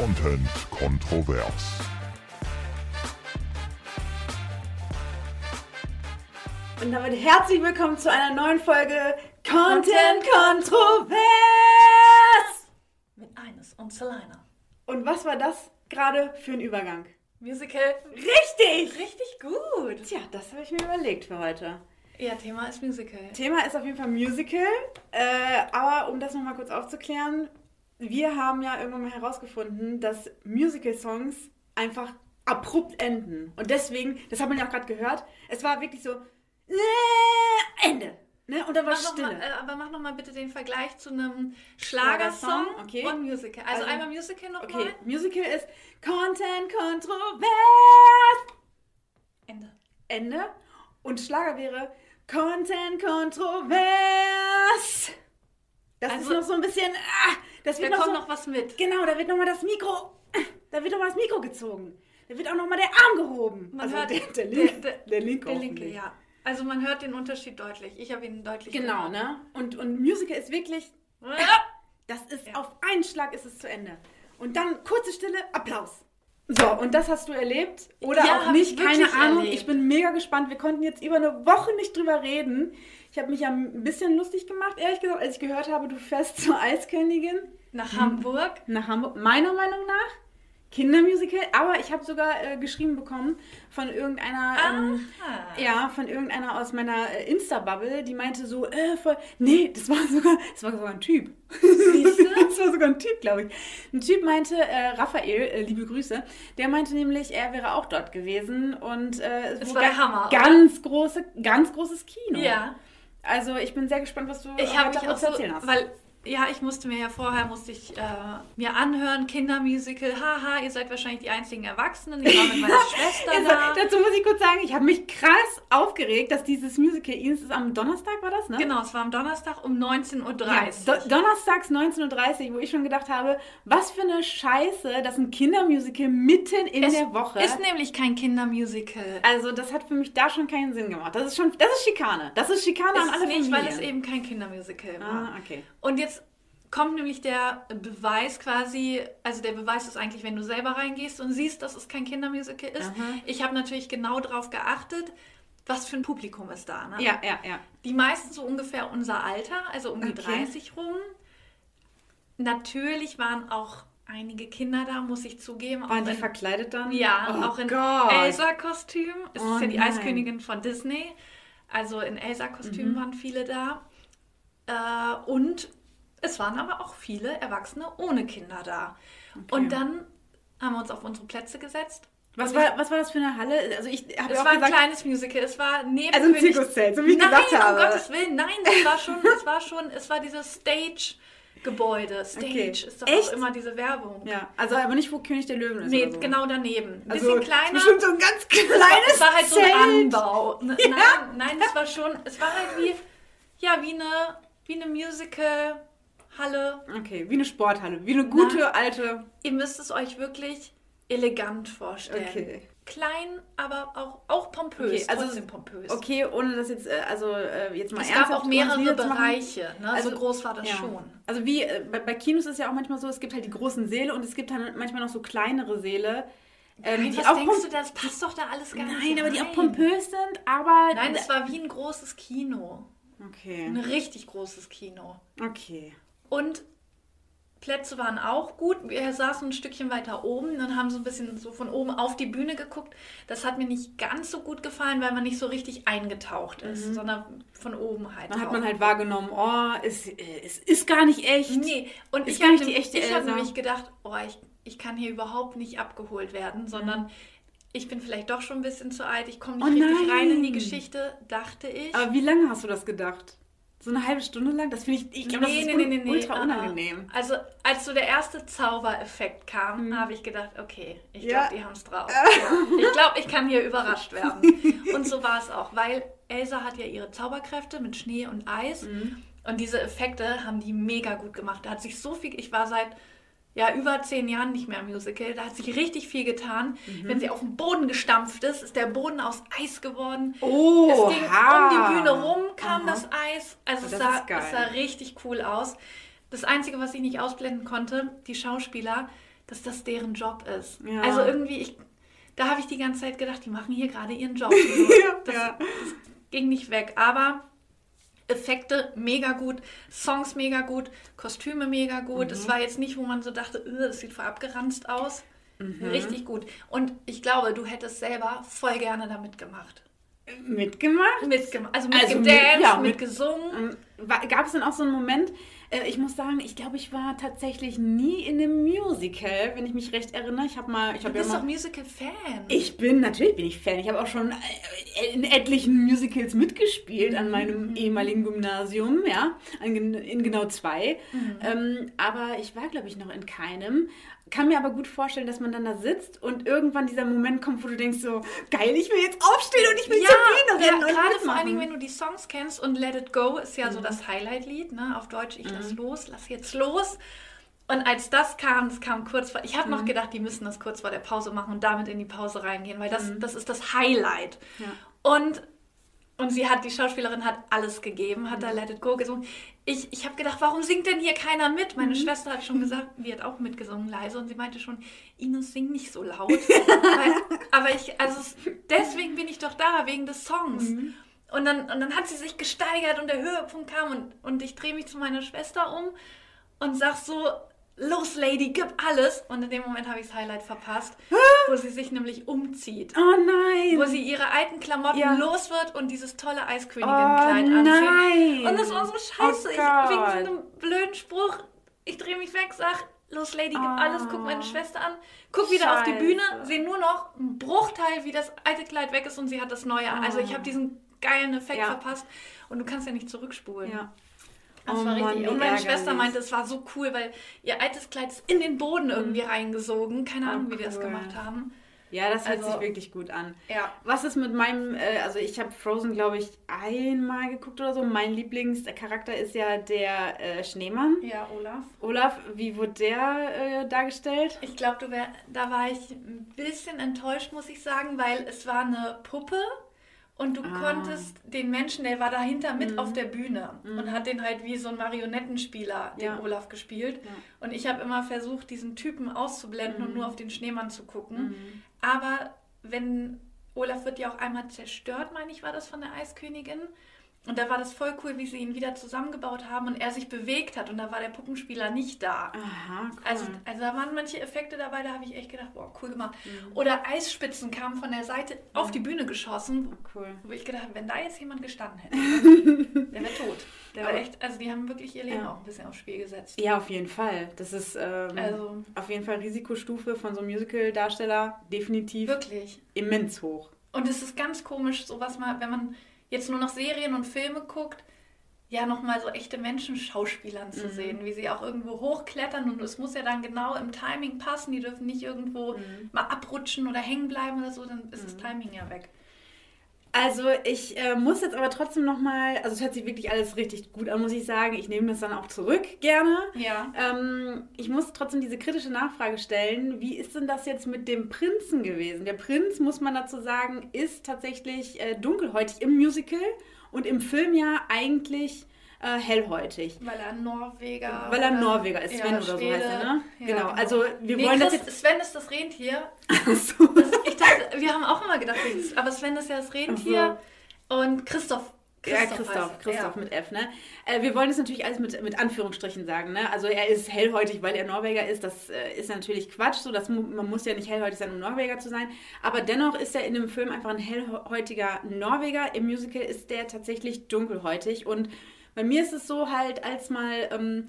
Content kontrovers. Und damit herzlich willkommen zu einer neuen Folge Content Kontrovers! Mit Eines und Selina. Und was war das gerade für ein Übergang? Musical. Richtig! Richtig gut. Tja, das habe ich mir überlegt für heute. Ja, Thema ist Musical. Thema ist auf jeden Fall Musical, äh, aber um das nochmal kurz aufzuklären, wir haben ja irgendwann mal herausgefunden, dass Musical-Songs einfach abrupt enden. Und deswegen, das hat man ja auch gerade gehört, es war wirklich so, äh, Ende. Ne? Und dann war Mach Stille. mal, äh, aber mach noch mal bitte den Vergleich zu einem Schlagersong okay. und Musical. Also, Also- einmal Musical nochmal. Okay, Musical ist Content Kontrovers. Ende. Ende. Und Schlager wäre Content Kontrovers. Das Also- ist noch so ein bisschen. Ah, das Da wird noch kommt so, noch was mit. Genau, da wird nochmal das Mikro. Da wird nochmal das Mikro gezogen. Da wird auch nochmal der Arm gehoben. Man also hört der, der, Link, der, der Link der linke, ja. Also man hört den Unterschied deutlich. Ich habe ihn deutlich Genau, gehört. ne? Und, und Musical ist wirklich. Ja. Das ist Ja. auf einen Schlag ist es zu Ende. Und dann kurze Stille, Applaus. So, und das hast du erlebt? Oder Ja, auch nicht, ich keine Ahnung. erlebt. Ich bin mega gespannt. Wir konnten jetzt über eine Woche nicht drüber reden. Ich habe mich ja ein bisschen lustig gemacht, ehrlich gesagt, als ich gehört habe, du fährst zur Eiskönigin Nach Hamburg. nach Hamburg. Meiner Meinung nach Kindermusical, aber ich habe sogar äh, geschrieben bekommen von irgendeiner, ähm, ja, von irgendeiner aus meiner äh, Insta-Bubble, die meinte so, äh, voll, nee, das war sogar, das war sogar ein Typ. Das war sogar ein Typ, glaube ich. Ein Typ meinte, äh, Raphael, äh, liebe Grüße, der meinte nämlich, er wäre auch dort gewesen und äh, Es war der ga- Hammer? Ganz große, ganz großes Kino. Ja. Also ich bin sehr gespannt, was du Ich habe heute auch zu so, erzählen hast. weil ja, ich musste mir ja vorher musste ich äh, mir anhören Kindermusical. Haha, ihr seid wahrscheinlich die einzigen Erwachsenen. Ich war mit meiner Schwester Also, da. dazu muss ich kurz sagen, ich habe mich krass aufgeregt, dass dieses Musical, Ines ist am Donnerstag, war das, ne? Genau, es war am Donnerstag um 19.30 Ja, Uhr. Do Donnerstags 19.30 Uhr, wo ich schon gedacht habe, was für eine Scheiße, das ist ein Kindermusical mitten in es der Woche. ist nämlich kein Kindermusical. also das hat für mich da schon keinen Sinn gemacht. Das ist schon, das ist Schikane. Das ist Schikane Es an alle nicht, Familien. weil es eben kein Kindermusical war. Ah, okay. Und jetzt kommt nämlich der Beweis quasi, also der Beweis ist eigentlich, wenn du selber reingehst und siehst, dass es kein Kindermusical ist. Aha. Ich habe natürlich genau darauf geachtet, was für ein Publikum ist da. Ne? Ja, ja, ja. Die meisten so ungefähr unser Alter, also um die Okay. 30 rum. Natürlich waren auch einige Kinder da, muss ich zugeben. Waren die in, verkleidet dann? ja, oh auch in. Elsa-Kostüm. Es Oh ist ja die nein. Eiskönigin von Disney. Also in Elsa-Kostüm Mhm. waren viele da. Äh, und es waren aber auch viele Erwachsene ohne Kinder da. Und dann haben wir uns auf unsere Plätze gesetzt. Was war, was war das für eine Halle? Also ich habe es ja auch war ein gesagt, kleines Musical. Es war neben Also ein Zirkuszelt, so wie ich nein, gesagt habe. um Gottes Willen, nein, es war schon, es war schon, es war dieses Stage-Gebäude. Stage Okay. ist doch Echt? auch immer diese Werbung. ja, also aber nicht, wo König der Löwen ist Nee, so. genau daneben. Ein Also, bisschen kleiner. Bestimmt so ein ganz kleines es war halt so ein Zelt. Anbau. N- Nein, nein, es war schon, es war halt wie, ja, wie eine, wie eine Musical-Halle. Okay, wie eine Sporthalle, wie eine gute alte. Ihr müsst es euch wirklich elegant vorstellen. Okay. Klein, aber auch, auch pompös. Okay, also- trotzdem pompös. Okay, ohne das jetzt, äh, also äh, jetzt mal Es gab ernsthaft auch mehrere ohne das zu machen. Bereiche. Ne? Also, so groß war das Ja. schon. Also wie äh, bei, bei Kinos ist es ja auch manchmal so, es gibt halt die großen Säle und es gibt dann manchmal noch so kleinere Säle. Ähm, Nein, die was auch denkst du, das passt doch da alles gar nicht Nein, aber die auch pompös sind, aber. Nein, es war wie ein großes Kino. Okay. Ein richtig großes Kino. Okay. Und Plätze waren auch gut. Wir saßen ein Stückchen weiter oben und haben so ein bisschen so von oben auf die Bühne geguckt. Das hat mir nicht ganz so gut gefallen, weil man nicht so richtig eingetaucht ist, sondern von oben halt. Dann hat man halt wahrgenommen, oh, es, es ist gar nicht echt. Nee, und Ist ich habe nicht die echte ich hab nämlich gedacht, oh, ich, ich kann hier überhaupt nicht abgeholt werden, sondern ich bin vielleicht doch schon ein bisschen zu alt, ich komme nicht Oh richtig rein in die. Geschichte, dachte ich. Aber wie lange hast du das gedacht? So eine halbe Stunde lang? Das finde ich, ich glaube, das ist un ultra ah, ah. unangenehm. Also, als so der erste Zaubereffekt kam, habe ich gedacht, okay, ich Ja. glaube, die haben es drauf. Ja. Ich glaube, ich kann hier überrascht werden. Und so war es auch, weil Elsa hat ja ihre Zauberkräfte mit Schnee und Eis. Und diese Effekte haben die mega gut gemacht. Da hat sich so viel, ich war seit ja, über zehn Jahren nicht mehr im Musical. Da hat sich richtig viel getan. Mhm. Wenn sie auf den Boden gestampft ist, ist der Boden aus Eis geworden. Oh, es ging um die Bühne rum, kam Aha. das Eis. Also es Das sah, ist geil. es sah richtig cool aus. Das Einzige, was ich nicht ausblenden konnte, die Schauspieler, dass das deren Job ist. Ja. Also irgendwie, ich, da habe ich die ganze Zeit gedacht, die machen hier gerade ihren Job. das, ja. das ging nicht weg. Aber Effekte mega gut, Songs mega gut, Kostüme mega gut. Mhm. Es war jetzt nicht, wo man so dachte, "Äh, das sieht voll abgeranzt aus. Mhm. Richtig gut. Und ich glaube, du hättest selber voll gerne damit gemacht. Mitgemacht? Mitgemacht. Also Also mit- mitgedanced, ja, mit- mitgesungen. Ähm, Gab es dann auch so einen Moment, äh, ich muss sagen, ich glaube, ich war tatsächlich nie in einem Musical, wenn ich mich recht erinnere. Ich habe mal, ich Du habe ja bist doch Musical-Fan. Ich bin, natürlich bin ich Fan. Ich habe auch schon äh, in etlichen Musicals mitgespielt an Mhm. meinem ehemaligen Gymnasium, ja, in genau zwei. Mhm. Ähm, aber ich war, glaube ich, noch in keinem. Kann mir aber gut vorstellen, dass man dann da sitzt und irgendwann dieser Moment kommt, wo du denkst so, geil, ich will jetzt aufstehen und ich will ja, zur Bühne ja rennen und gerade vor mitmachen. allen Dingen, wenn du die Songs kennst und Let It Go ist ja Mhm. so das Highlight-Lied, ne? Auf Deutsch, ich lass los, lass jetzt los. Und als das kam, das kam kurz vor, ich habe Mhm. noch gedacht, die müssen das kurz vor der Pause machen und damit in die Pause reingehen, weil das, Mhm. das ist das Highlight. Ja. Und, und sie hat, die Schauspielerin hat alles gegeben, hat Mhm. da Let It Go gesungen. Ich, ich habe gedacht, warum singt denn hier keiner mit? Meine Mhm. Schwester hat schon gesagt, die hat auch mitgesungen leise und sie meinte schon, Ines, sing nicht so laut. weil, aber ich, also es- deswegen bin ich doch da, wegen des Songs. Mhm. Und dann, und dann hat sie sich gesteigert und der Höhepunkt kam und, und ich drehe mich zu meiner Schwester um und sag so, los Lady, gib alles. Und in dem Moment habe ich das Highlight verpasst, wo sie sich nämlich umzieht. Oh nein! Wo sie ihre alten Klamotten Ja. los wird und dieses tolle oh Eiskönigin-Kleid anzieht. nein! Und das war so scheiße. Oh ich, wegen so einem blöden Spruch, ich drehe mich weg, sag, los Lady, gib Oh. alles, guck meine Schwester an, guck wieder auf die. Bühne, sehe nur noch einen Bruchteil, wie das alte Kleid weg ist und sie hat das neue an. Also ich habe diesen geilen Effekt Ja. verpasst und du kannst ja nicht zurückspulen. Ja. Das Oh war Mann, richtig. Und meine. Schwester meinte, es war so cool, weil ihr altes Kleid ist in den Boden irgendwie reingesogen. Keine Oh, Ahnung, wie die das cool. gemacht haben. Ja, das hört Also- sich wirklich gut an. Ja. Was ist mit meinem, äh, also ich habe Frozen, glaube ich, einmal geguckt oder so. Mein Lieblingscharakter ist ja der äh, Schneemann. Ja, Olaf. Olaf, wie wurde der äh, dargestellt? Ich glaube, da war ich ein bisschen enttäuscht, muss ich sagen, weil es war eine Puppe und du Ah. konntest den Menschen, der war dahinter mit auf der Bühne und hat den halt wie so ein Marionettenspieler, den Ja. Olaf, gespielt. Ja. Und ich habe immer versucht, diesen Typen auszublenden und nur auf den Schneemann zu gucken. Mhm. Aber wenn Olaf wird ja auch einmal zerstört, meine ich, war das von der Eiskönigin. Und da war das voll cool, wie sie ihn wieder zusammengebaut haben und er sich bewegt hat und da war der Puppenspieler nicht da. Aha, cool. Also, also da waren manche Effekte dabei, da habe ich echt gedacht, boah, cool gemacht. Mhm. Oder Eisspitzen kamen von der Seite auf die Bühne geschossen, cool. wo ich gedacht habe, wenn da jetzt jemand gestanden hätte, der wäre tot. Der war echt, also die haben wirklich ihr Leben Ja. auch ein bisschen aufs Spiel gesetzt. Ja, auf jeden Fall. Das ist ähm, Also auf jeden Fall Risikostufe von so einem Musical-Darsteller definitiv wirklich. immens hoch. Und es ist ganz komisch, sowas mal, wenn man jetzt nur noch Serien und Filme guckt, ja nochmal so echte Menschen Schauspielern Mhm. zu sehen, wie sie auch irgendwo hochklettern und es muss ja dann genau im Timing passen, die dürfen nicht irgendwo Mhm. mal abrutschen oder hängen bleiben oder so, dann ist das Timing ja weg. Also ich äh, muss jetzt aber trotzdem nochmal, also es hört sich wirklich alles richtig gut an, muss ich sagen. Ich nehme das dann auch zurück, gerne. Ja. Ähm, ich muss trotzdem diese kritische Nachfrage stellen. Wie ist denn das jetzt mit dem Prinzen gewesen? Der Prinz, muss man dazu sagen, ist tatsächlich äh, dunkelhäutig im Musical und im Film ja eigentlich äh, hellhäutig. Weil er Norweger. Weil er Norweger ist, ja, Sven oder so Schwede. heißt er, ne? Ja, genau. also wir wollen das Christ- jetzt... Sven ist das Rentier. Achso. Das, ich dachte, wir haben auch immer gedacht, aber Sven ist ja das Rentier. Und Christoph. Ja, heißt Christoph. Christoph Ja. mit F, ne? Äh, wir wollen das natürlich alles mit, mit Anführungsstrichen sagen, ne? Also er ist hellhäutig, weil er Norweger ist. Das äh, ist natürlich Quatsch. So, das, man muss ja nicht hellhäutig sein, um Norweger zu sein. Aber dennoch ist er in dem Film einfach ein hellhäutiger Norweger. Im Musical ist der tatsächlich dunkelhäutig. Und bei mir ist es so halt, als mal ähm,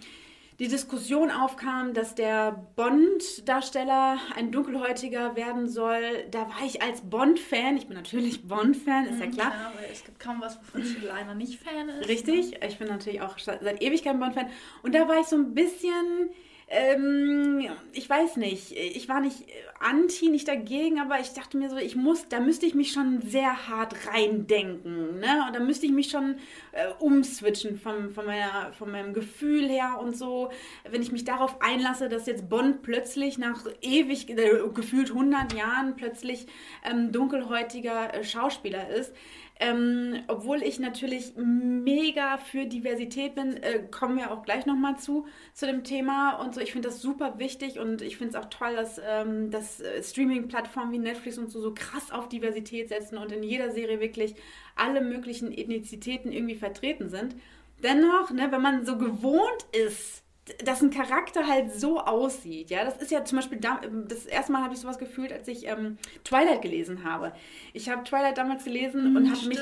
die Diskussion aufkam, dass der Bond-Darsteller ein dunkelhäutiger werden soll, da war ich als Bond-Fan, ich bin natürlich Bond-Fan, ist ja Mhm, klar, weil es gibt kaum was, wovon Cyril einer nicht Fan ist. Richtig, ich bin natürlich auch seit seit Ewigkeiten Bond-Fan. Und da war ich so ein bisschen, ähm, ich weiß nicht, ich war nicht anti, nicht dagegen, aber ich dachte mir so, ich muss, da müsste ich mich schon sehr hart reindenken. Ne? Und da müsste ich mich schon äh, umswitchen vom, von, meiner, von meinem Gefühl her und so. Wenn ich mich darauf einlasse, dass jetzt Bond plötzlich nach ewig, äh, gefühlt 100 Jahren plötzlich ähm, dunkelhäutiger äh, Schauspieler ist, Ähm, obwohl ich natürlich mega für Diversität bin, äh, kommen wir auch gleich nochmal zu, zu dem Thema und so. Ich finde das super wichtig und ich finde es auch toll, dass, ähm, dass äh, Streaming-Plattformen wie Netflix und so so krass auf Diversität setzen und in jeder Serie wirklich alle möglichen Ethnizitäten irgendwie vertreten sind. Dennoch, ne, wenn man so gewohnt ist, dass ein Charakter halt so aussieht. Ja, das ist ja zum Beispiel da, das erste Mal habe ich sowas gefühlt, als ich ähm, Twilight gelesen habe. Ich habe Twilight damals gelesen mm, und habe mich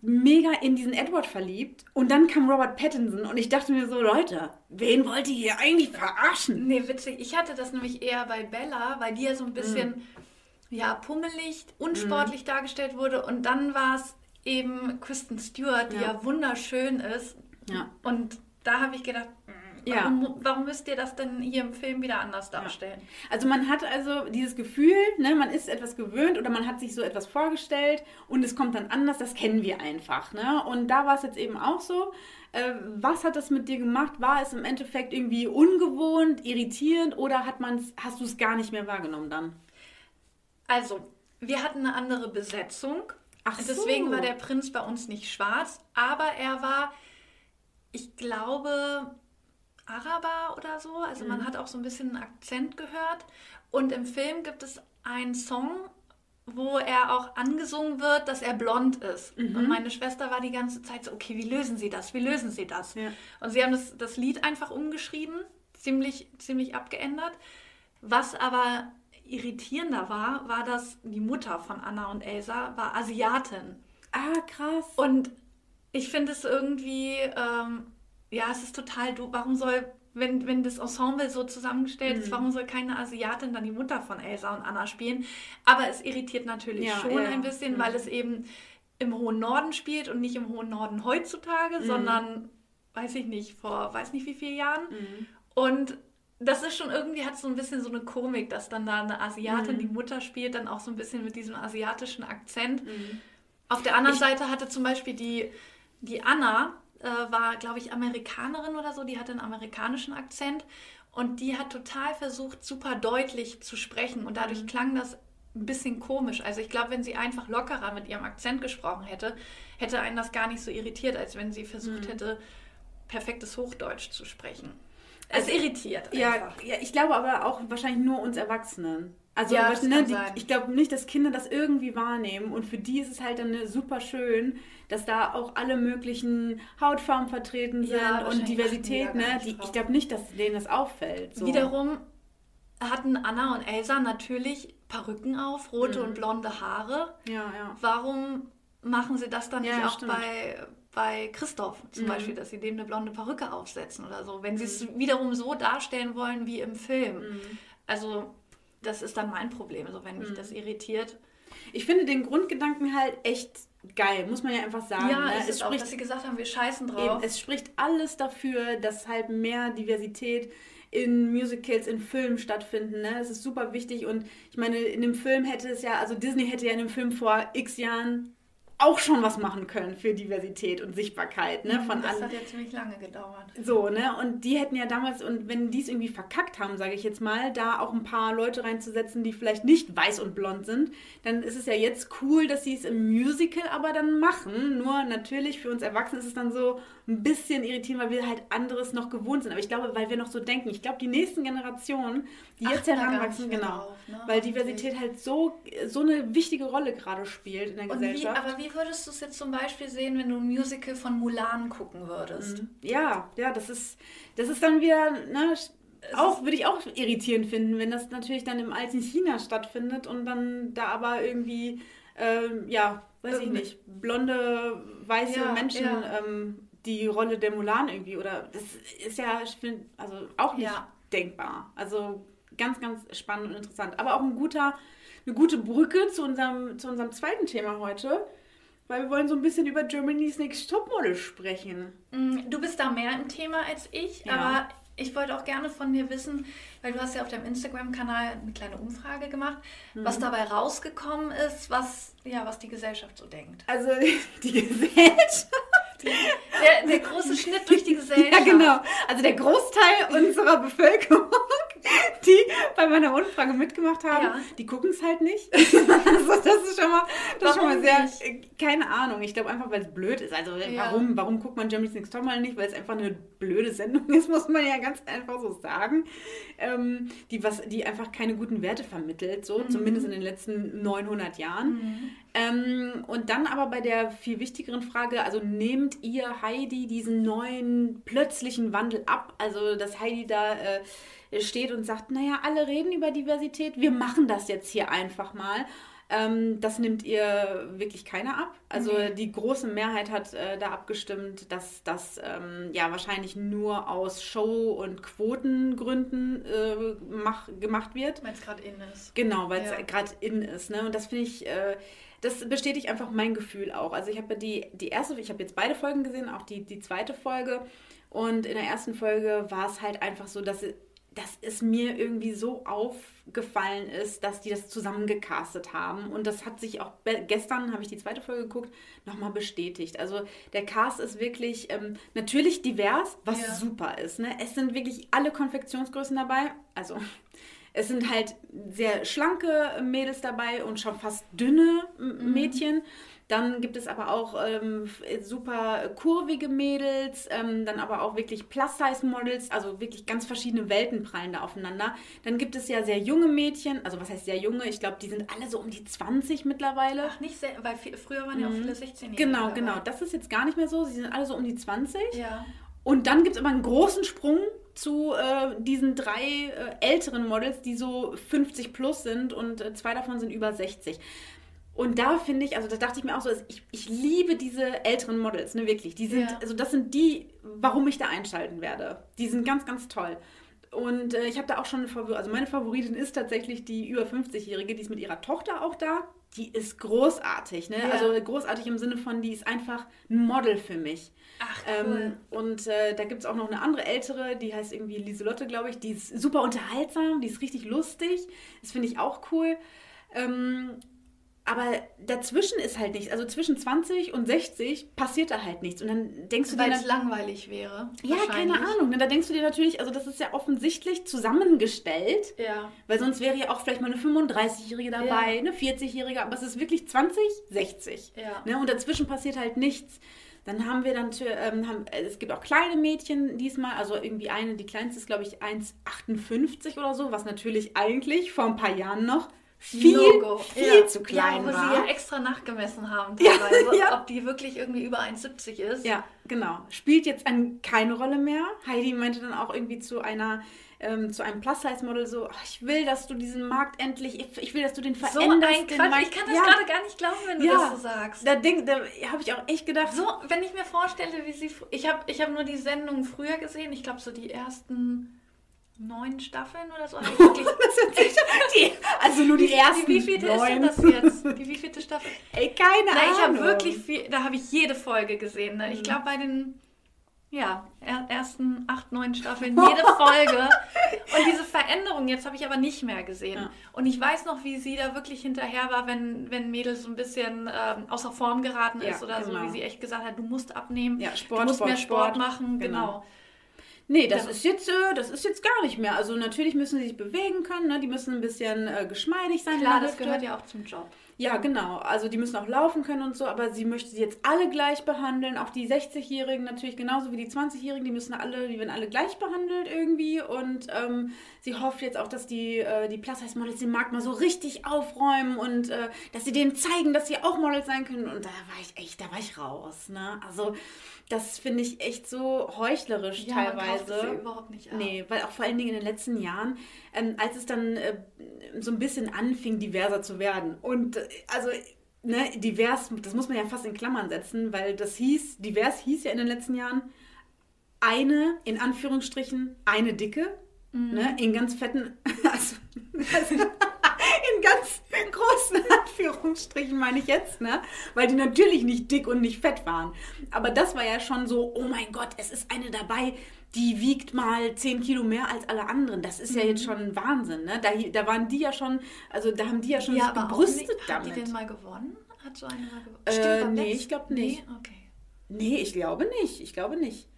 mega in diesen Edward verliebt. Und dann kam Robert Pattinson und ich dachte mir so, Leute, wen wollt ihr hier eigentlich verarschen? Nee, witzig. Ich hatte das nämlich eher bei Bella, weil die ja so ein bisschen mm. ja pummelig, unsportlich mm. dargestellt wurde. Und dann war es eben Kristen Stewart, die ja, ja wunderschön ist. Ja. Und da habe ich gedacht, ja. Warum, warum, müsst ihr das denn hier im Film wieder anders darstellen? Ja. Also man hat also dieses Gefühl, ne, man ist etwas gewöhnt oder man hat sich so etwas vorgestellt und es kommt dann anders, das kennen wir einfach. Ne? Und da war es jetzt eben auch so. Äh, was hat das mit dir gemacht? War es im Endeffekt irgendwie ungewohnt, irritierend oder hat man's, hast du es gar nicht mehr wahrgenommen dann? Also, wir hatten eine andere Besetzung. Ach Deswegen so. war der Prinz bei uns nicht schwarz, aber er war, ich glaube, Araber oder so. Also mhm. man hat auch so ein bisschen einen Akzent gehört. Und im Film gibt es einen Song, wo er auch angesungen wird, dass er blond ist. Mhm. Und meine Schwester war die ganze Zeit so, okay, wie lösen Sie das? Wie lösen Sie das? Ja. Und sie haben das, das Lied einfach umgeschrieben, ziemlich, ziemlich abgeändert. Was aber irritierender war, war, dass die Mutter von Anna und Elsa war Asiatin. Ah, krass. Und ich finde es irgendwie, ähm, ja, es ist total doof. Warum soll, wenn, wenn das Ensemble so zusammengestellt mhm. ist, warum soll keine Asiatin dann die Mutter von Elsa und Anna spielen? Aber es irritiert natürlich ja, schon ja. ein bisschen, mhm. weil es eben im hohen Norden spielt und nicht im hohen Norden heutzutage, mhm. sondern, weiß ich nicht, vor weiß nicht wie vielen Jahren. Mhm. Und das ist schon irgendwie, hat so ein bisschen so eine Komik, dass dann da eine Asiatin die mhm. Mutter spielt, dann auch so ein bisschen mit diesem asiatischen Akzent. Mhm. Auf der anderen ich, Seite hatte zum Beispiel die, die Anna, äh, war, glaube ich, Amerikanerin oder so, die hatte einen amerikanischen Akzent und die hat total versucht, super deutlich zu sprechen und dadurch mhm. klang das ein bisschen komisch. Also ich glaube, wenn sie einfach lockerer mit ihrem Akzent gesprochen hätte, hätte einen das gar nicht so irritiert, als wenn sie versucht mhm. hätte, perfektes Hochdeutsch zu sprechen. Es also, irritiert. Ja, ja, ich glaube aber auch wahrscheinlich nur uns Erwachsenen. Also ja, ne, die, ich glaube nicht, dass Kinder das irgendwie wahrnehmen und für die ist es halt dann super schön, dass da auch alle möglichen Hautfarben vertreten sind ja, und Diversität. Ne? Die, ich glaube nicht, dass denen das auffällt. So. Wiederum hatten Anna und Elsa natürlich Perücken auf, rote mhm. und blonde Haare. Ja, ja. Warum machen sie das dann ja, nicht auch bei, bei Christoph zum mhm. Beispiel, dass sie dem eine blonde Perücke aufsetzen oder so, wenn sie es mhm. wiederum so darstellen wollen wie im Film. Mhm. Also das ist dann mein Problem, so wenn mich mhm. das irritiert. Ich finde den Grundgedanken halt echt geil, muss man ja einfach sagen. Ja, ne? es, es spricht, auch, dass sie gesagt haben, wir scheißen drauf. Eben, es spricht alles dafür, dass halt mehr Diversität in Musicals, in Filmen stattfinden. Ne? Das ist super wichtig und ich meine, in dem Film hätte es ja, also Disney hätte ja in dem Film vor x Jahren auch schon was machen können für Diversität und Sichtbarkeit. Ne, von das hat ja ziemlich lange gedauert. So, ne? Und die hätten ja damals, und wenn die es irgendwie verkackt haben, sage ich jetzt mal, da auch ein paar Leute reinzusetzen, die vielleicht nicht weiß und blond sind, dann ist es ja jetzt cool, dass sie es im Musical aber dann machen. Nur natürlich für uns Erwachsene ist es dann so ein bisschen irritierend, weil wir halt anderes noch gewohnt sind. Aber ich glaube, weil wir noch so denken, ich glaube, die nächsten Generationen, die jetzt heranwachsen, genau, drauf, ne? weil Diversität halt so, so eine wichtige Rolle gerade spielt in der und Gesellschaft. Wie, aber wie würdest du es jetzt zum Beispiel sehen, wenn du ein Musical von Mulan gucken würdest? Mhm. Ja, ja, das ist, das ist dann wieder, ne, auch würde ich auch irritierend finden, wenn das natürlich dann im alten China stattfindet und dann da aber irgendwie, ähm, ja, weiß ich nicht, blonde, weiße ja, Menschen ja. Ähm, die Rolle der Mulan irgendwie oder das ist ja, ich finde, also auch nicht ja. denkbar. Also ganz, ganz spannend und interessant. Aber auch ein guter, eine gute Brücke zu unserem, zu unserem zweiten Thema heute weil wir wollen so ein bisschen über Germany's Next Topmodel sprechen. Mm, du bist da mehr im Thema als ich, ja. aber ich wollte auch gerne von dir wissen, weil du hast ja auf deinem Instagram-Kanal eine kleine Umfrage gemacht, mhm. was dabei rausgekommen ist, was, ja, was die Gesellschaft so denkt. Also die Gesellschaft? Der, der große Schnitt durch die Gesellschaft. Ja, genau. Also der Großteil unserer Bevölkerung die bei meiner Umfrage mitgemacht haben, Ja. die gucken es halt nicht. also das ist schon mal, das schon mal sehr, nicht? äh, keine Ahnung. Ich glaube einfach, weil es blöd ist. Also Ja. warum, warum guckt man Germany's Next Topmodel nicht? Weil es einfach eine blöde Sendung ist, muss man ja ganz einfach so sagen. Ähm, die, was, die einfach keine guten Werte vermittelt, so Mhm. zumindest in den letzten 900 Jahren. Ähm, und dann aber bei der viel wichtigeren Frage, also nehmt ihr Heidi diesen neuen plötzlichen Wandel ab? Also dass Heidi da äh, steht und sagt, naja, alle reden über Diversität, wir machen das jetzt hier einfach mal. Ähm, das nimmt ihr wirklich keiner ab. Also Nee. die große Mehrheit hat äh, da abgestimmt, dass das ähm, ja wahrscheinlich nur aus Show- und Quotengründen äh, mach, gemacht wird. Wenn es gerade in ist. Genau, weil es Ja. gerade in ist. Ne? Und das finde ich, äh, das bestätigt einfach mein Gefühl auch. Also ich habe ja die, die erste, ich habe jetzt beide Folgen gesehen, auch die, die zweite Folge. Und in der ersten Folge war es halt einfach so, dass, dass es mir irgendwie so aufgefallen ist, dass die das zusammengecastet haben. Und das hat sich auch gestern, habe ich die zweite Folge geguckt, nochmal bestätigt. Also der Cast ist wirklich ähm, natürlich divers, was Ja. super ist. Ne? Es sind wirklich alle Konfektionsgrößen dabei. Also es sind halt sehr schlanke Mädels dabei und schon fast dünne M- Mädchen. Dann gibt es aber auch ähm, f- super kurvige Mädels, ähm, dann aber auch wirklich Plus-Size-Models, also wirklich ganz verschiedene Welten prallen da aufeinander. Dann gibt es ja sehr junge Mädchen, also was heißt sehr junge? Ich glaube, die sind alle so um die 20 mittlerweile. Ach, nicht sehr, weil viel, früher waren ja auch viele 16-Jährige. genau, dabei. genau. Das ist jetzt gar nicht mehr so. Sie sind alle so um die 20. Ja. Und dann gibt es aber einen großen Sprung zu äh, diesen drei äh, älteren Models, die so 50 plus sind und äh, zwei davon sind über 60. Und da finde ich, also da dachte ich mir auch so, ich, ich liebe diese älteren Models, ne, wirklich. Die sind, Ja. also das sind die, warum ich da einschalten werde. Die sind ganz, ganz toll. Und äh, ich habe da auch schon eine Favoritin, also meine Favoritin ist tatsächlich die über 50-Jährige, die ist mit ihrer Tochter auch da. Die ist großartig, ne? Ja. Also großartig im Sinne von, die ist einfach ein Model für mich. Ach, cool. Ähm, und äh, da gibt es auch noch eine andere ältere, die heißt irgendwie Lieselotte, glaube ich. Die ist super unterhaltsam, die ist richtig lustig. Das finde ich auch cool. Ähm, aber dazwischen ist halt nichts. Also zwischen 20 und 60 passiert da halt nichts. Und dann denkst du dir... weil es langweilig wäre. ja, keine. Ahnung. Ne? Da denkst du dir natürlich, also das ist ja offensichtlich zusammengestellt. Ja. Weil sonst wäre ja auch vielleicht mal eine 35-Jährige dabei, Ja. eine 40-Jährige, aber es ist wirklich 20, 60. Ja. Ne? Und dazwischen passiert halt nichts. Dann haben wir dann, ähm, haben, äh, es gibt auch kleine Mädchen diesmal, also irgendwie eine, die kleinste ist glaube ich 1,58 oder so, was natürlich eigentlich vor ein paar Jahren noch viel, No-Go. viel ja. zu klein ja, wo war. sie ja extra nachgemessen haben teilweise, ja. ob die wirklich irgendwie über 1,70 ist. Ja, genau. Spielt jetzt an keine Rolle mehr. Heidi meinte dann auch irgendwie zu einer ähm, zu einem Plus-Size-Model so, "Ach, ich will, dass du diesen Markt endlich, ich, ich will, dass du den So veränderst. ein den Quatsch. Markt." Ich kann das Ja, gerade gar nicht glauben, wenn du Ja. das so sagst. Da, denk- da habe ich auch echt gedacht, So, wenn ich mir vorstelle, wie sie. Ich habe ich hab nur die Sendung früher gesehen. Ich glaube, so die ersten neun Staffeln oder so. ich wirklich, die, also nur die ersten die, wie vielte ist denn neun. das jetzt? Die wievielte Staffel? Ey, keine Na, ich habe Ahnung. wirklich viel. Da habe ich jede Folge gesehen. Ne? Mhm. Ich glaube, bei den. Ja, er, ersten acht, neun Staffeln, jede Folge. Und diese Veränderung jetzt habe ich aber nicht mehr gesehen. Ja. Und ich weiß noch, wie sie da wirklich hinterher war, wenn, wenn Mädels so ein bisschen ähm, außer Form geraten Ja, ist oder so, genau. wie sie echt gesagt hat, du musst abnehmen, Ja, Sport, du musst Sport, mehr Sport, Sport. machen, Genau. genau. Nee, das ist jetzt, äh, das ist jetzt gar nicht mehr. Also natürlich müssen sie sich bewegen können, ne? die müssen ein bisschen äh, geschmeidig sein. in Klar, das gehört ja auch zum Job. Ja, genau. Also die müssen auch laufen können und so, aber sie möchte sie jetzt alle gleich behandeln. Auch die 60-Jährigen natürlich genauso wie die 20-Jährigen, die müssen alle, die werden alle gleich behandelt irgendwie. Und ähm, sie hofft jetzt auch, dass die, äh, die Plus-Size-Models den Markt mal so richtig aufräumen und äh, dass sie denen zeigen, dass sie auch Models sein können. Und da war ich echt, da war ich raus. Ne? Also das finde ich echt so heuchlerisch Ja, man kauft teilweise. das ja überhaupt nicht ab. Nee, weil auch vor allen Dingen in den letzten Jahren, ähm, als es dann äh, so ein bisschen anfing, diverser zu werden. Und äh, also, ne, divers, das muss man ja fast in Klammern setzen, weil das hieß, divers hieß ja in den letzten Jahren eine, in Anführungsstrichen, eine dicke, ne, in ganz fetten, also, also in ganz großen Anführungsstrichen meine ich jetzt, ne? Weil die natürlich nicht dick und nicht fett waren. Aber das war ja schon so, oh mein Gott, es ist eine dabei, die wiegt mal 10 Kilo mehr als alle anderen. Das ist ja jetzt schon Wahnsinn, ne? Da, da waren die ja schon, also da haben die ja schon Ja, sich gebrüstet nicht, hat die damit. den mal gewonnen? Hat so eine mal gewonnen? Äh, nee, ich glaub nicht. Nee, okay. Nee, ich glaube nicht. Ich glaube nicht.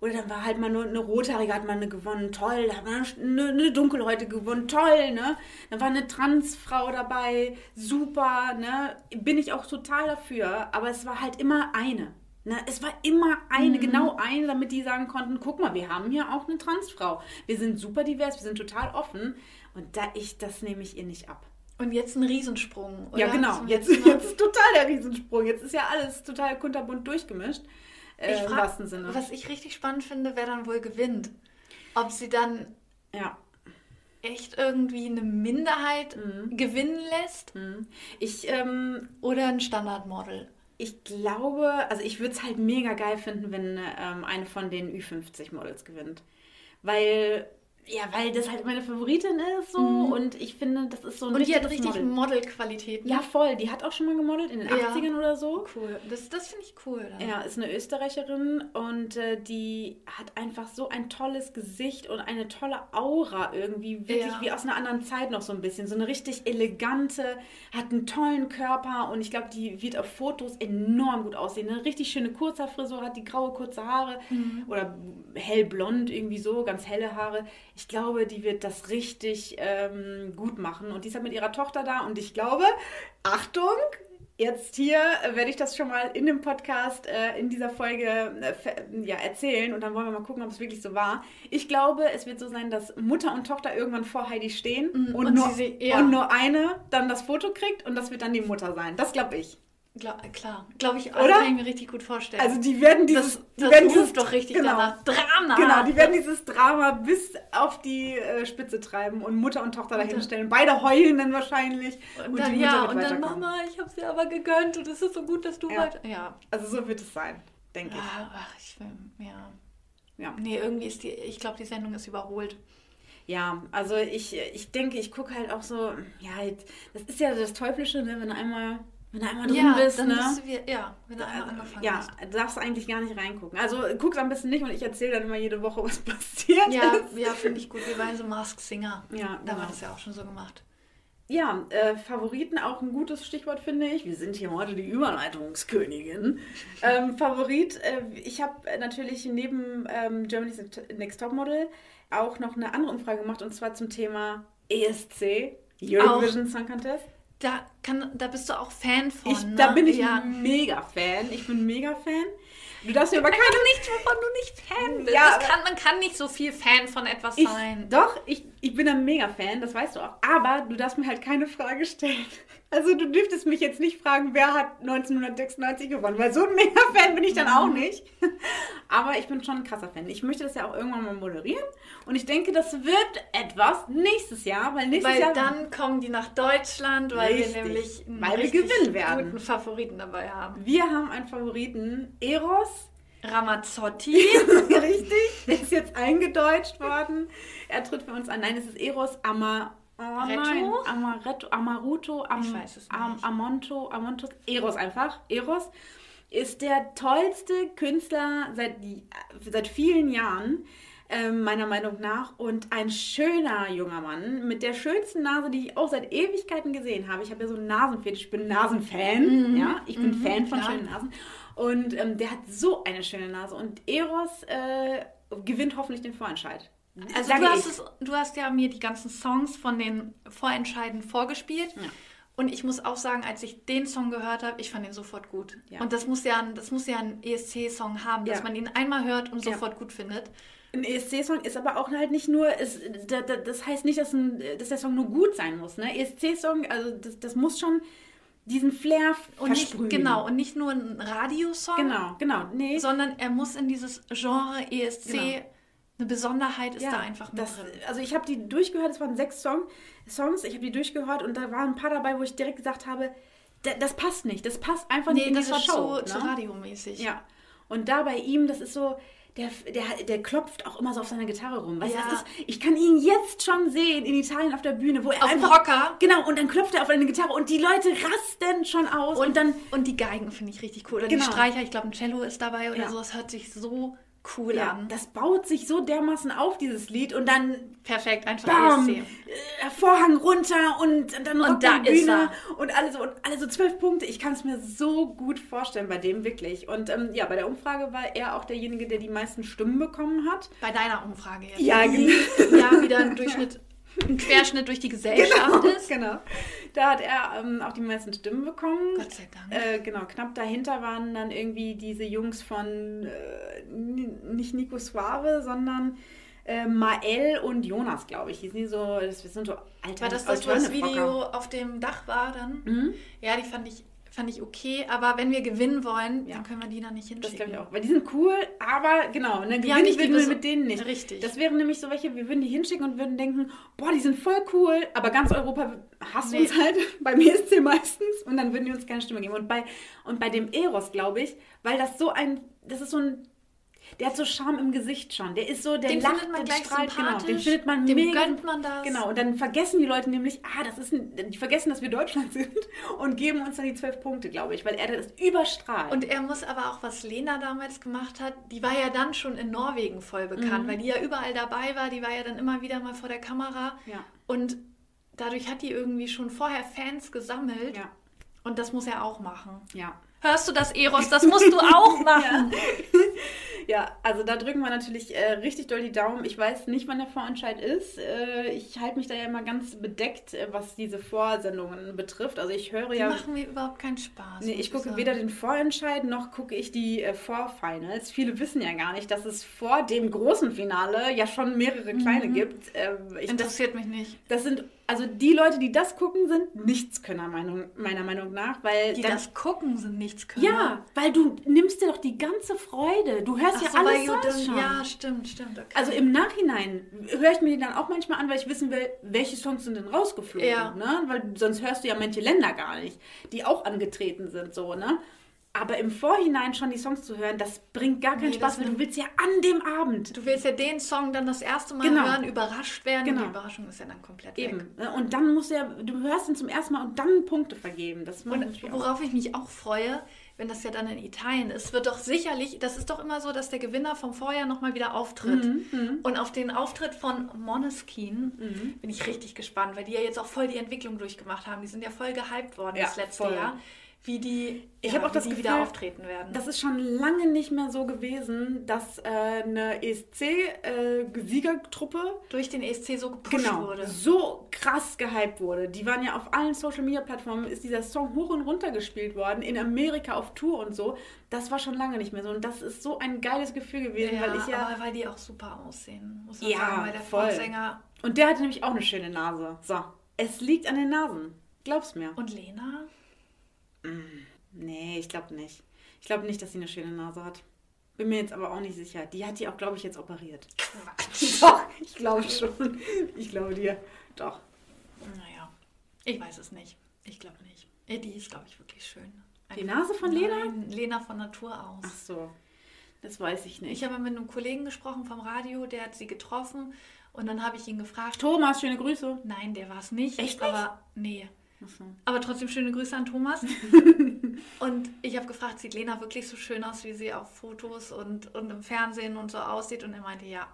Oder dann war halt mal nur eine rothaarige, hat mal eine gewonnen, toll. Da hat man eine, eine dunkelhäutige gewonnen, toll, ne? Dann war eine Transfrau dabei, super, ne? Bin ich auch total dafür. Aber es war halt immer eine. Ne? Es war immer eine, genau eine, damit die sagen konnten, guck mal, wir haben hier auch eine Transfrau. Wir sind super divers, wir sind total offen. Und da ich, das nehme ich ihr nicht ab. Und jetzt ein Riesensprung. Oder? Ja, genau. Jetzt, Mal. jetzt ist total der Riesensprung. Jetzt ist ja alles total kunterbunt durchgemischt. Äh, Ich Im frag, wahrsten Sinne. was ich richtig spannend finde, wer dann wohl gewinnt. Ob sie dann Ja. echt irgendwie eine Minderheit Mhm. gewinnen lässt Ich, ähm, oder ein Standardmodel. Ich glaube, also ich würde es halt mega geil finden, wenn ähm, eine von den Ü50-Models gewinnt. Weil, ja, weil das halt meine Favoritin ist so und ich finde, das ist so ein Mhm. Und die hat richtig Model. Modelqualitäten. Ja, voll. Die hat auch schon mal gemodelt in den Ja. 80ern oder so. Cool. Das, das finde ich cool. Dann. Ja, ist eine Österreicherin und äh, die hat einfach so ein tolles Gesicht und eine tolle Aura irgendwie, wirklich Ja. wie aus einer anderen Zeit noch so ein bisschen. So eine richtig elegante, hat einen tollen Körper und ich glaube, die wird auf Fotos enorm gut aussehen. Eine richtig schöne Kurzhaarfrisur, hat die graue kurze Haare oder hellblond irgendwie so, ganz helle Haare. Ich glaube, die wird das richtig ähm, gut machen und die ist halt mit ihrer Tochter da und ich glaube, Achtung, Jetzt hier werde ich das schon mal in dem Podcast, äh, in dieser Folge äh, ja, erzählen und dann wollen wir mal gucken, ob es wirklich so war. Ich glaube, es wird so sein, dass Mutter und Tochter irgendwann vor Heidi stehen Mhm, und, und nur, sie- ja. und nur eine dann das Foto kriegt und das wird dann die Mutter sein. Das glaube ich. Gla klar. Glaube ich, Oder? kann ich mir richtig gut vorstellen. Also die werden dieses, das die das werden dieses doch richtig genau, danach. Drama. Genau, die werden dieses Drama bis auf die äh, Spitze treiben und Mutter und Tochter dahin stellen. Beide heulen dann wahrscheinlich Und dann, die ja, und dann. Mama, ich habe dir aber gegönnt und es ist so gut, dass du Ja. weiter. Ja. Also so wird es sein, denke ich. Ja, ach, ich will, ja. Ja. Nee, irgendwie ist die, ich glaube, die Sendung ist überholt. Ja, also ich, ich denke, ich gucke halt auch so, ja, das ist ja das Teuflische, ne, wenn einmal, wenn du einmal drin ja, bist, dann ne? bist du wieder, ja, wenn du einmal angefangen ja, hast. darfst du eigentlich gar nicht reingucken. Also guck's am besten nicht und ich erzähle dann immer jede Woche, was passiert Ja, ist. ja finde ich gut. Wir waren so Mask Singer. Ja, Da war genau. das ja auch schon so gemacht. Ja, äh, Favoriten auch ein gutes Stichwort, finde ich. Wir sind hier heute die Überleitungskönigin. ähm, Favorit, äh, ich habe natürlich neben ähm, Germany's Next Topmodel auch noch eine andere Umfrage gemacht und zwar zum Thema ESC, Eurovision Song Contest. Da, kann, da bist du auch Fan von. Ich, ne? Da bin ich ja. mega Fan. Ich bin mega Fan. Du darfst mir aber keine. nichts, wovon du nicht Fan bist. Ja, kann, man kann nicht so viel Fan von etwas Ich, sein. doch, ich, ich bin ein Mega-Fan, das weißt du auch. Aber du darfst mir halt keine Frage stellen. Also du dürftest mich jetzt nicht fragen, wer hat 1996 gewonnen, weil so ein Mega-Fan bin ich dann auch nicht. Aber ich bin schon ein krasser Fan. Ich möchte das ja auch irgendwann mal moderieren. Und ich denke, das wird etwas nächstes Jahr, weil nächstes Weil Jahr... dann kommen die nach Deutschland, weil Richtig, wir nämlich einen weil wir gewinnen werden. guten Favoriten dabei haben. Wir haben einen Favoriten, Eros. Ramazzotti. Richtig, der ist jetzt eingedeutscht worden. Er tritt für uns an. Nein, es ist Eros Ama... Oh Retto? nein, Amaretto, Amaruto, Am, Am. Amonto, Amontos, Eros einfach. Eros ist der tollste Künstler seit, seit vielen Jahren, ähm, meiner Meinung nach. Und ein schöner junger Mann mit der schönsten Nase, die ich auch seit Ewigkeiten gesehen habe. Ich habe ja so einen Nasenfetisch, ich bin Nasenfan. Ja, ich bin Fan von klar. schönen Nasen. Und ähm, der hat so eine schöne Nase. Und Eros äh, gewinnt hoffentlich den Vorentscheid. Also du hast, es, du hast ja mir die ganzen Songs von den Vorentscheiden vorgespielt. Ja. Und ich muss auch sagen, als ich den Song gehört habe, ich fand ihn sofort gut. Ja. Und das muss ja, ein- das muss ja ein ESC-Song haben, dass Ja. man ihn einmal hört und Ja. sofort gut findet. Ein ESC-Song ist aber auch halt nicht nur, da, das heißt nicht, dass, ein, dass der Song nur gut sein muss. Ne? ESC-Song, also das, das muss schon diesen Flair Und nicht, versprühen. genau, und nicht nur ein Radiosong, Genau, genau. Nee. sondern er muss in dieses Genre ESC, Genau. Eine Besonderheit ist da einfach mit das, drin. Also ich habe die durchgehört, es waren sechs Song, Songs, ich habe die durchgehört und da waren ein paar dabei, wo ich direkt gesagt habe, da- das passt nicht, das passt einfach nicht Nee, in das diese war Show. zu, zu ne? radiomäßig. Ja. Und da bei ihm, das ist so, der, der, der klopft auch immer so auf seiner Gitarre rum. Weißt du, Ja. ist, ich kann ihn jetzt schon sehen in Italien auf der Bühne, wo er Auf einfach. Rocker. Genau, und dann klopft er auf eine Gitarre und die Leute rasten schon aus. Und, dann. Und die Geigen finde ich richtig cool. Oder Genau. die Streicher, ich glaube, ein Cello ist dabei oder Ja. so. Es hört sich so cool Ja, an. das baut sich so dermaßen auf, dieses Lied, und dann Perfekt, einfach bam, ESC. äh, Vorhang runter und dann Und da die ist Bühne und alle so, und alle so zwölf Punkte. Ich kann es mir so gut vorstellen bei dem wirklich. Und ähm, ja, bei der Umfrage war er auch derjenige, der die meisten Stimmen bekommen hat. Bei deiner Umfrage jetzt. Ja, die ja wieder ein Durchschnitt, ein Querschnitt durch die Gesellschaft ist. genau. Da hat er ähm, auch die meisten Stimmen bekommen. Gott sei Dank. Äh, genau, knapp dahinter waren dann irgendwie diese Jungs von äh, nicht Nico Suave, sondern äh, Mael und Jonas, glaube ich. Die sind so, das sind so alte War das das. Video auf dem Dach war dann? Mhm. Ja, die fand ich, fand ich okay, aber wenn wir gewinnen wollen, Ja. dann können wir die da nicht Das hinschicken. glaube ich auch. Weil die sind cool, aber genau, ne, gewinnen die würden wir mit denen nicht. Richtig. Das wären nämlich so welche, wir würden die hinschicken und würden denken, boah, die sind voll cool, aber ganz Europa hasst Nee. uns halt, beim ESC meistens, und dann würden die uns keine Stimme geben. Und bei, und bei dem Eros, glaube ich, weil das so ein, das ist so ein, der hat so Charme im Gesicht schon. Der ist so, der Den lacht, findet man gleich strahlt, genau. Den findet man dem mega. gönnt man das. Genau, und dann vergessen die Leute nämlich, ah, das ist ein, die vergessen, dass wir Deutschland sind und geben uns dann die zwölf Punkte, glaube ich, weil er das überstrahlt. Und er muss aber auch, was Lena damals gemacht hat, die war ja dann schon in Norwegen voll bekannt, weil die ja überall dabei war, die war ja dann immer wieder mal vor der Kamera. ja, Und dadurch hat die irgendwie schon vorher Fans gesammelt. ja, Und das muss er auch machen. ja. Hörst du das, Eros? Das musst du auch machen. Ja, also da drücken wir natürlich äh, richtig doll die Daumen. Ich weiß nicht, wann der Vorentscheid ist. Äh, ich halte mich da ja immer ganz bedeckt, äh, was diese Vorsendungen betrifft. Also ich höre Die ja. machen mir überhaupt keinen Spaß. Nee, ich gucke sagen. weder den Vorentscheid noch gucke ich die äh, Vorfinals. Viele wissen ja gar nicht, dass es vor dem großen Finale ja schon mehrere kleine Mhm. gibt. Ähm, ich, das, Interessiert mich nicht. das sind, also die Leute, die das gucken, sind Nichtskönner, Meinung, meiner Meinung nach. Weil Die dann, das gucken, sind nichts können. ja, weil du nimmst dir doch die ganze Freude. Du hörst Ach ja so, alles dann, schon. ja, stimmt, stimmt. Okay. Also im Nachhinein höre ich mir die dann auch manchmal an, weil ich wissen will, welche Songs sind denn rausgeflogen. Ja. Ne? Weil sonst hörst du ja manche Länder gar nicht, die auch angetreten sind. so ne? Aber im Vorhinein schon die Songs zu hören, das bringt gar keinen Nee, Spaß, weil du willst ja an dem Abend. Du willst ja den Song dann das erste Mal Genau. hören, überrascht werden. Genau. Die Überraschung ist ja dann komplett weg. Eben. ne? Und dann musst du ja, du hörst ihn zum ersten Mal und dann Punkte vergeben. Das Und worauf ich mich auch freue, wenn das ja dann in Italien ist, wird doch sicherlich, das ist doch immer so, dass der Gewinner vom Vorjahr nochmal wieder auftritt. Mhm, Und auf den Auftritt von Måneskin bin ich richtig gespannt, weil die ja jetzt auch voll die Entwicklung durchgemacht haben. Die sind ja voll gehypt worden Ja, das letzte voll. Jahr, wie die, Ich ja, hab auch das Gefühl, wieder auftreten werden. Das ist schon lange nicht mehr so gewesen, dass äh, eine ESC-Siegertruppe durch den ESC so gepusht genau, wurde. so krass gehypt wurde. Die waren ja auf allen Social Media Plattformen, ist dieser Song hoch und runter gespielt worden, in Amerika auf Tour und so. Das war schon lange nicht mehr so. Und das ist so ein geiles Gefühl gewesen, Ja, weil ich ja. aber weil die auch super aussehen, muss man Ja, sagen. Weil der voll. Frontsänger Und der hatte nämlich auch eine schöne Nase. So, es liegt an den Nasen. Glaub's mir. und Lena, Nee, ich glaube nicht. Ich glaube nicht, dass sie eine schöne Nase hat. Bin mir jetzt aber auch nicht sicher. Die hat die auch, glaube ich, jetzt operiert. Quatsch. Doch, ich glaube schon. Ich glaube dir. Doch. Naja, ich weiß es nicht. Ich glaube nicht. Die ist, glaube ich, wirklich schön. Die Nase von Lena? Lena von Natur aus. Ach so. Das weiß ich nicht. Ich habe mit einem Kollegen gesprochen vom Radio, der hat sie getroffen und dann habe ich ihn gefragt. Thomas, schöne Grüße. Nein, der war es nicht. Echt nicht? Aber nee. So. Aber trotzdem schöne Grüße an Thomas. und ich habe gefragt, sieht Lena wirklich so schön aus, wie sie auf Fotos und, und im Fernsehen und so aussieht? Und er meinte, ja,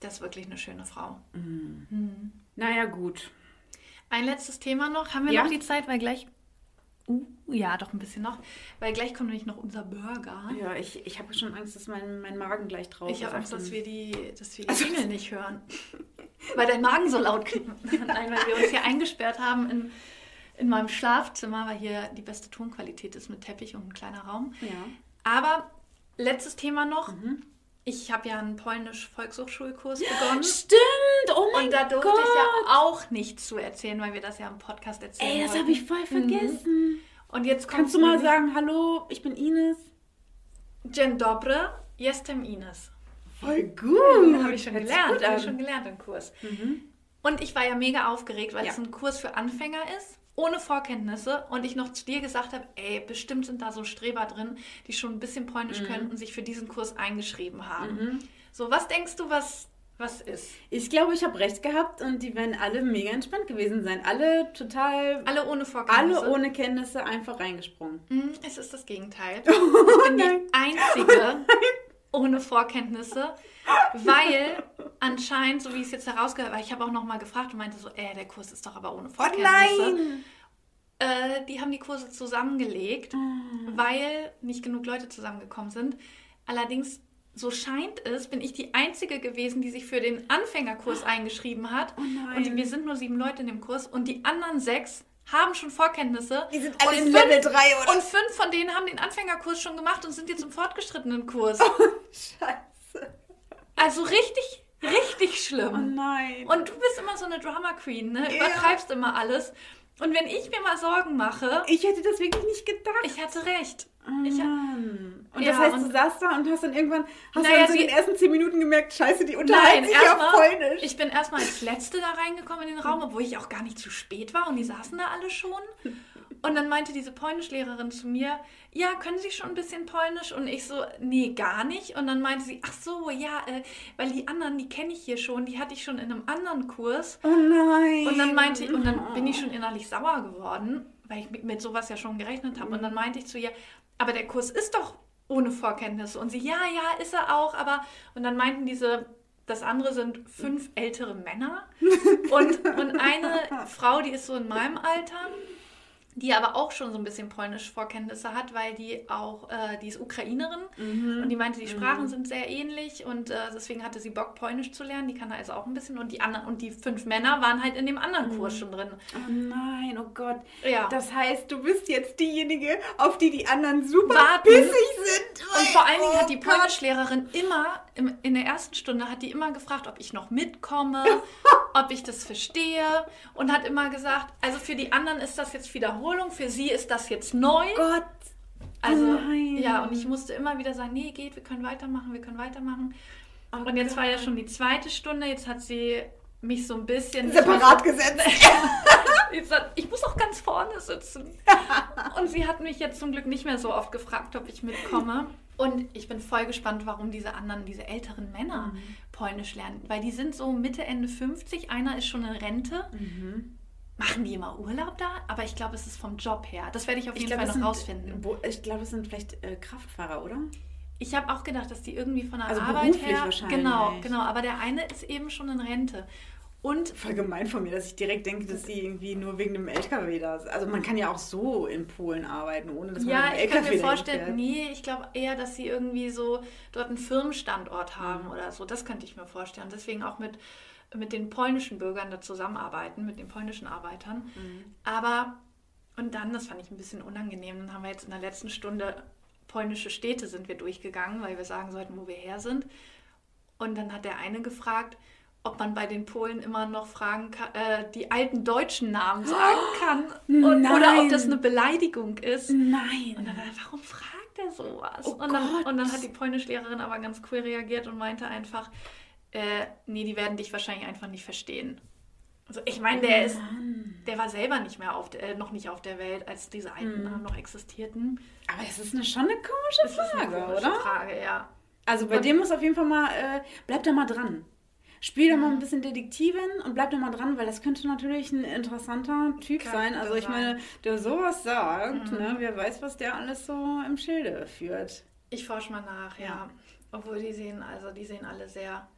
das ist wirklich eine schöne Frau. Naja, gut. Ein letztes Thema noch. Haben wir Ja. noch die Zeit, weil gleich. Uh, ja, doch ein bisschen noch. Weil gleich kommt nämlich noch unser Burger. Ja, ich, ich habe schon Angst, dass mein, mein Magen gleich drauf Ich habe ist. Angst, dass wir die, dass wir Also- Jingle nicht hören. Weil dein Magen so laut klingt. Nein, weil wir uns hier eingesperrt haben in, in meinem Schlafzimmer, weil hier die beste Tonqualität ist mit Teppich und ein kleiner Raum. Ja. Aber letztes Thema noch. Mhm. Ich habe ja einen polnisch-Volkshochschulkurs begonnen. Stimmt! Oh mein Und da durfte Gott! ich ja auch nichts zu erzählen, weil wir das ja im Podcast erzählen Ey, das habe ich voll vergessen. Und jetzt Kannst du mal sagen, hallo, ich bin Ines? Dzień dobry, jestem Ines. Voll gut. Habe ich schon Hört gelernt, habe ich schon gelernt im Kurs. Und ich war ja mega aufgeregt, weil Ja. es ein Kurs für Anfänger ist, ohne Vorkenntnisse. Und ich noch zu dir gesagt habe, ey, bestimmt sind da so Streber drin, die schon ein bisschen Polnisch Mhm. können und sich für diesen Kurs eingeschrieben haben. So, was denkst du, was, was ist? Ich glaube, ich habe recht gehabt und die werden alle mega entspannt gewesen sein. Alle total, Alle ohne Vorkenntnisse. alle ohne Kenntnisse einfach reingesprungen. Hm, Es ist das Gegenteil. Ich bin die einzige ohne Vorkenntnisse, weil anscheinend, so wie ich es jetzt herausgehört habe, ich habe auch nochmal gefragt und meinte so, äh, der Kurs ist doch aber ohne Oh Vorkenntnisse. nein! Äh, die haben die Kurse zusammengelegt, Ah. weil nicht genug Leute zusammengekommen sind. Allerdings, so scheint es, bin ich die Einzige gewesen, die sich für den Anfängerkurs eingeschrieben hat. Oh. Und wir sind nur sieben Leute in dem Kurs und die anderen sechs haben schon Vorkenntnisse. Die sind alle und in fünf- Level 3 oder Und fünf von denen haben den Anfängerkurs schon gemacht und sind jetzt im fortgeschrittenen Kurs. Scheiße. Also richtig, richtig Oh schlimm. nein. Und du bist immer so eine Drama Queen, ne? Ja. Übertreibst immer alles. Und wenn ich mir mal Sorgen mache, ich hätte das wirklich nicht gedacht. ich hatte recht. Ich, Mann. Und Ja, das heißt, du saßt da und hast dann irgendwann, hast Naja, du dann so sie- in den ersten zehn Minuten gemerkt, scheiße, die unterhalten Nein, sich auf erstmal, Polnisch. ich bin erstmal als Letzte da reingekommen in den Raum, obwohl ich auch gar nicht zu spät war und die saßen da alle schon. Und dann meinte diese Polnischlehrerin zu mir, ja, können Sie schon ein bisschen Polnisch? Und ich so, nee, gar nicht. Und dann meinte sie, ach so, ja, äh, weil die anderen, die kenne ich hier schon, die hatte ich schon in einem anderen Kurs. oh nein. Und dann meinte ich, und dann bin ich schon innerlich sauer geworden, weil ich mit, sowas ja schon gerechnet habe. Und Mhm. dann meinte ich zu ihr, aber der Kurs ist doch ohne Vorkenntnisse. Und sie, ja, ja, ist er auch, aber. Und dann meinten diese, das andere sind fünf ältere Männer und, und eine Frau, die ist so in meinem Alter. Die aber auch schon so ein bisschen polnisch Vorkenntnisse hat, weil die auch, äh, die ist Ukrainerin Mhm. und die meinte, die Sprachen sind sehr ähnlich und äh, deswegen hatte sie Bock, Polnisch zu lernen. Die kann also auch ein bisschen und die anderen und die fünf Männer waren halt in dem anderen Kurs schon drin. Oh nein, oh Gott. Ja. Das heißt, du bist jetzt diejenige, auf die die anderen super Warten. pissig sind. Und vor allen Dingen hat die Oh. Polnischlehrerin immer, im, in der ersten Stunde hat die immer gefragt, ob ich noch mitkomme, ob ich das verstehe und hat immer gesagt, also für die anderen ist das jetzt Wiederholung, für sie ist das jetzt neu. Gott. Also, Oh nein. ja, und ich musste immer wieder sagen, nee, geht, wir können weitermachen, wir können weitermachen. Oh und jetzt Gott. war ja schon die zweite Stunde, jetzt hat sie mich so ein bisschen... Separat gesetzt. Jetzt hat- Ich muss auch ganz vorne sitzen. Und sie hat mich jetzt zum Glück nicht mehr so oft gefragt, ob ich mitkomme. Und ich bin voll gespannt, warum diese anderen, diese älteren Männer Mhm. Polnisch lernen. Weil die sind so Mitte, Ende 50. Einer ist schon in Rente. Mhm. Machen die immer Urlaub da? Aber ich glaube, es ist vom Job her. Das werde ich auf Ich jeden glaube, Fall noch sind, rausfinden. wo- ich glaube, es sind vielleicht äh, Kraftfahrer, oder? Ich habe auch gedacht, dass die irgendwie von der Also Arbeit her. wahrscheinlich. Genau, genau. Aber der eine ist eben schon in Rente. Und Voll gemein von mir, dass ich direkt denke, dass die irgendwie nur wegen dem LKW da sind. Also man kann ja auch so in Polen arbeiten, ohne dass man Ja, mit dem ich kann LKW mir vorstellen, fährt. nee, ich glaube eher, dass sie irgendwie so dort einen Firmenstandort Mhm. haben oder so. Das könnte ich mir vorstellen. Deswegen auch mit, mit den polnischen Bürgern da zusammenarbeiten, mit den polnischen Arbeitern. Mhm. Aber, und dann, das fand ich ein bisschen unangenehm, dann haben wir jetzt in der letzten Stunde polnische Städte sind wir durchgegangen, weil wir sagen sollten, wo wir her sind. Und dann hat der eine gefragt, ob man bei den Polen immer noch fragen kann, äh, die alten deutschen Namen sagen kann. Und, oder ob das eine Beleidigung ist. Nein. Und dann, warum fragt er sowas? Oh und, dann, und dann hat die Polnischlehrerin aber ganz cool reagiert und meinte einfach, äh, nee, die werden dich wahrscheinlich einfach nicht verstehen. Also ich meine, der ist, der war selber nicht mehr auf der, äh, noch nicht auf der Welt, als diese alten Namen noch existierten. Aber es ist eine, schon eine komische Das ist eine Frage, komische oder? Frage, ja. Also bei Und- dem muss auf jeden Fall mal, äh, bleib da mal dran. Spiel da mal ein bisschen Detektivin und bleib da mal dran, weil das könnte natürlich ein interessanter Typ Könnte sein. Also ich meine, der sowas sagt, ne, wer weiß, was der alles so im Schilde führt. Ich forsche mal nach, ja. Ja. Obwohl die sehen, also die sehen alle sehr,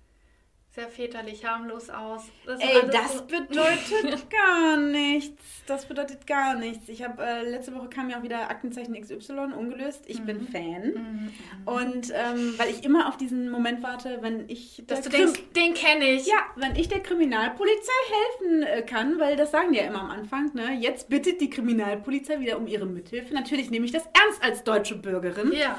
sehr väterlich, harmlos aus. Das Ey, das so- bedeutet gar nichts. Das bedeutet gar nichts. Ich habe äh, letzte Woche kam ja auch wieder Aktenzeichen XY ungelöst. Ich bin Fan. Mhm. Und ähm, weil ich immer auf diesen Moment warte, wenn ich Dass du Krim- denkst, den kenne ich. ja, wenn ich der Kriminalpolizei helfen äh, kann, weil das sagen die ja immer am Anfang, ne? Jetzt bittet die Kriminalpolizei wieder um ihre Mithilfe. Natürlich nehme ich das ernst als deutsche Bürgerin. Ja.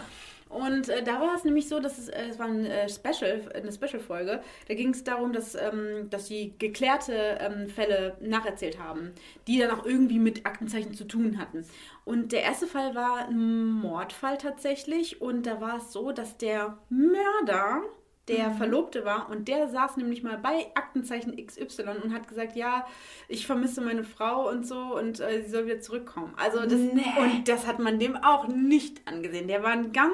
Und äh, da war es nämlich so, dass es, äh, es war ein äh, Special, eine Special-Folge. Da ging es darum, dass, ähm, dass sie geklärte ähm, Fälle nacherzählt haben, die dann auch irgendwie mit Aktenzeichen zu tun hatten. Und der erste Fall war ein Mordfall tatsächlich. Und da war es so, dass der Mörder der Verlobte war und der saß nämlich mal bei Aktenzeichen XY und hat gesagt, ja, ich vermisse meine Frau und so und äh, sie soll wieder zurückkommen. Also das, Nee. und das hat man dem auch nicht angesehen. Der war ein ganz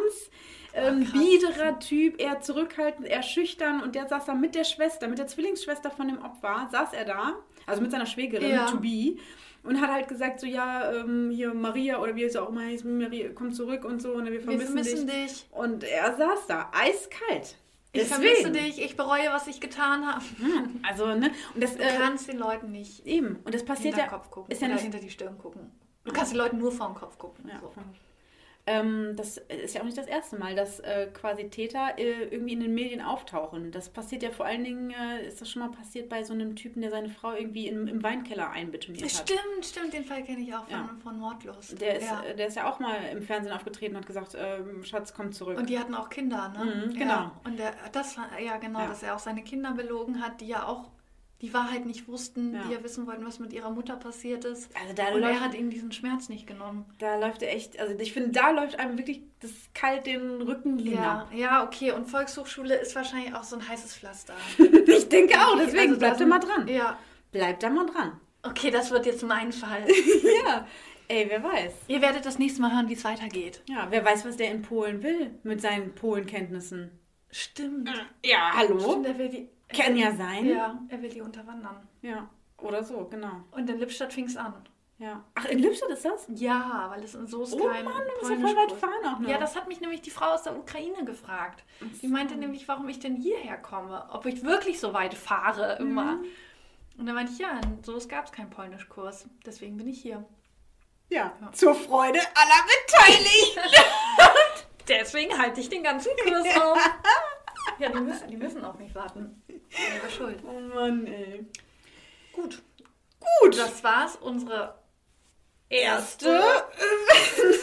ähm, krass. biederer Typ, eher zurückhaltend, eher schüchtern. Und der saß da mit der Schwester, mit der Zwillingsschwester von dem Opfer, saß er da, also mit seiner Schwägerin, Ja. to be. Und hat halt gesagt, so, ja, ähm, hier Maria oder wie es auch immer heißt, Maria, komm zurück und so, und wir Wir vermissen, vermissen dich. dich. Und er saß da, eiskalt. Ich vermisse dich. Ich bereue, was ich getan habe. Also, ne? Und das, Du äh, kannst den Leuten nicht eben. Und das passiert hinter ja. Kopf gucken Ist ja nicht, hinter die Stirn gucken. Du kannst den Leuten nur vor den Kopf gucken. Ja, so. Ähm, das ist ja auch nicht das erste Mal, dass äh, quasi Täter äh, irgendwie in den Medien auftauchen. Das passiert ja vor allen Dingen, äh, ist das schon mal passiert bei so einem Typen, der seine Frau irgendwie im, im Weinkeller einbetoniert hat. Stimmt, stimmt, den Fall kenne ich auch von, Ja. von Mordlos. Der ist, ja. äh, der ist ja auch mal im Fernsehen aufgetreten und hat gesagt, ähm, Schatz, komm zurück. Und die hatten auch Kinder, ne? Mhm, genau. Ja. Und der, das war, ja genau, dass er auch seine Kinder belogen hat, die ja auch die Wahrheit nicht wussten, Ja. die ja wissen wollten, was mit ihrer Mutter passiert ist. also da Und er läuft, hat ihnen diesen Schmerz nicht genommen. da läuft er echt, also ich finde, da läuft einem wirklich das kalt den Rücken hinab. Ja, ja, okay. Und Volkshochschule ist wahrscheinlich auch so ein heißes Pflaster. Ich denke auch, deswegen Also bleibt da mal dran. Ja. Bleibt da mal dran. Okay, das wird jetzt mein Fall. ja, ey, wer weiß. Ihr werdet das nächste Mal hören, wie es weitergeht. Ja, wer weiß, was der in Polen will mit seinen Polenkenntnissen. Stimmt. Ja, hallo? Stimmt, er will die. Kann ja sein. Ja, er will die unterwandern. Ja, oder so, genau. Und in Lippstadt fing es an. Ja. Ach, in Lippstadt ist das? Ja, weil es in Soest Oh kein Mann, du musst ja voll weit fahren auch noch. Ja, das hat mich nämlich die Frau aus der Ukraine gefragt. Die meinte nämlich, warum ich denn hierher komme. Ob ich wirklich so weit fahre immer. Und dann meinte ich, ja, in Soest gab es keinen Polnischkurs. Deswegen bin ich hier. Ja, zur Freude aller Beteiligten. Deswegen halte ich den ganzen Kurs auf. Ja, die müssen, die müssen auf mich warten. Ihre Schuld. oh Mann, ey. Gut. Gut. Das war's, unsere erste.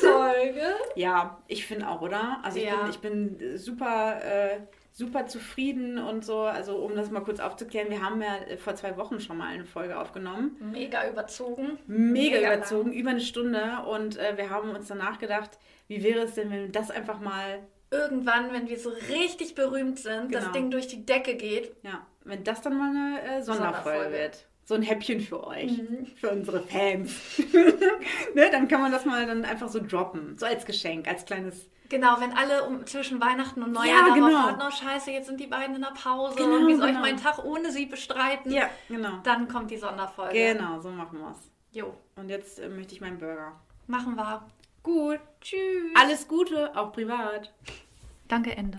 Folge. Ja, ich finde auch, oder? Also ich, Ja. bin, ich bin super, äh, super zufrieden und so. Also um das mal kurz aufzuklären, wir haben ja äh, vor zwei Wochen schon mal eine Folge aufgenommen. Mega überzogen. Mega, Mega überzogen, über eine Stunde. Und äh, wir haben uns danach gedacht, wie wäre es denn, wenn wir das einfach mal, Irgendwann, wenn wir so richtig berühmt sind, Genau. das Ding durch die Decke geht. ja, wenn das dann mal eine äh, Sonderfolge, Sonderfolge. wird. So ein Häppchen für euch, für unsere Fans. ne, dann kann man das mal dann einfach so droppen. So als Geschenk, als kleines. Genau, wenn alle um, zwischen Weihnachten und Neujahr Ja, darauf genau. warten, oh scheiße, jetzt sind die beiden in der Pause Genau, und wie soll ich genau. meinen Tag ohne sie bestreiten? Ja, genau. Dann kommt die Sonderfolge. Genau, so machen wir's. Jo, Und jetzt äh, möchte ich meinen Burger. machen wir. Gut. Tschüss. Alles Gute, auch privat. Danke, Ende.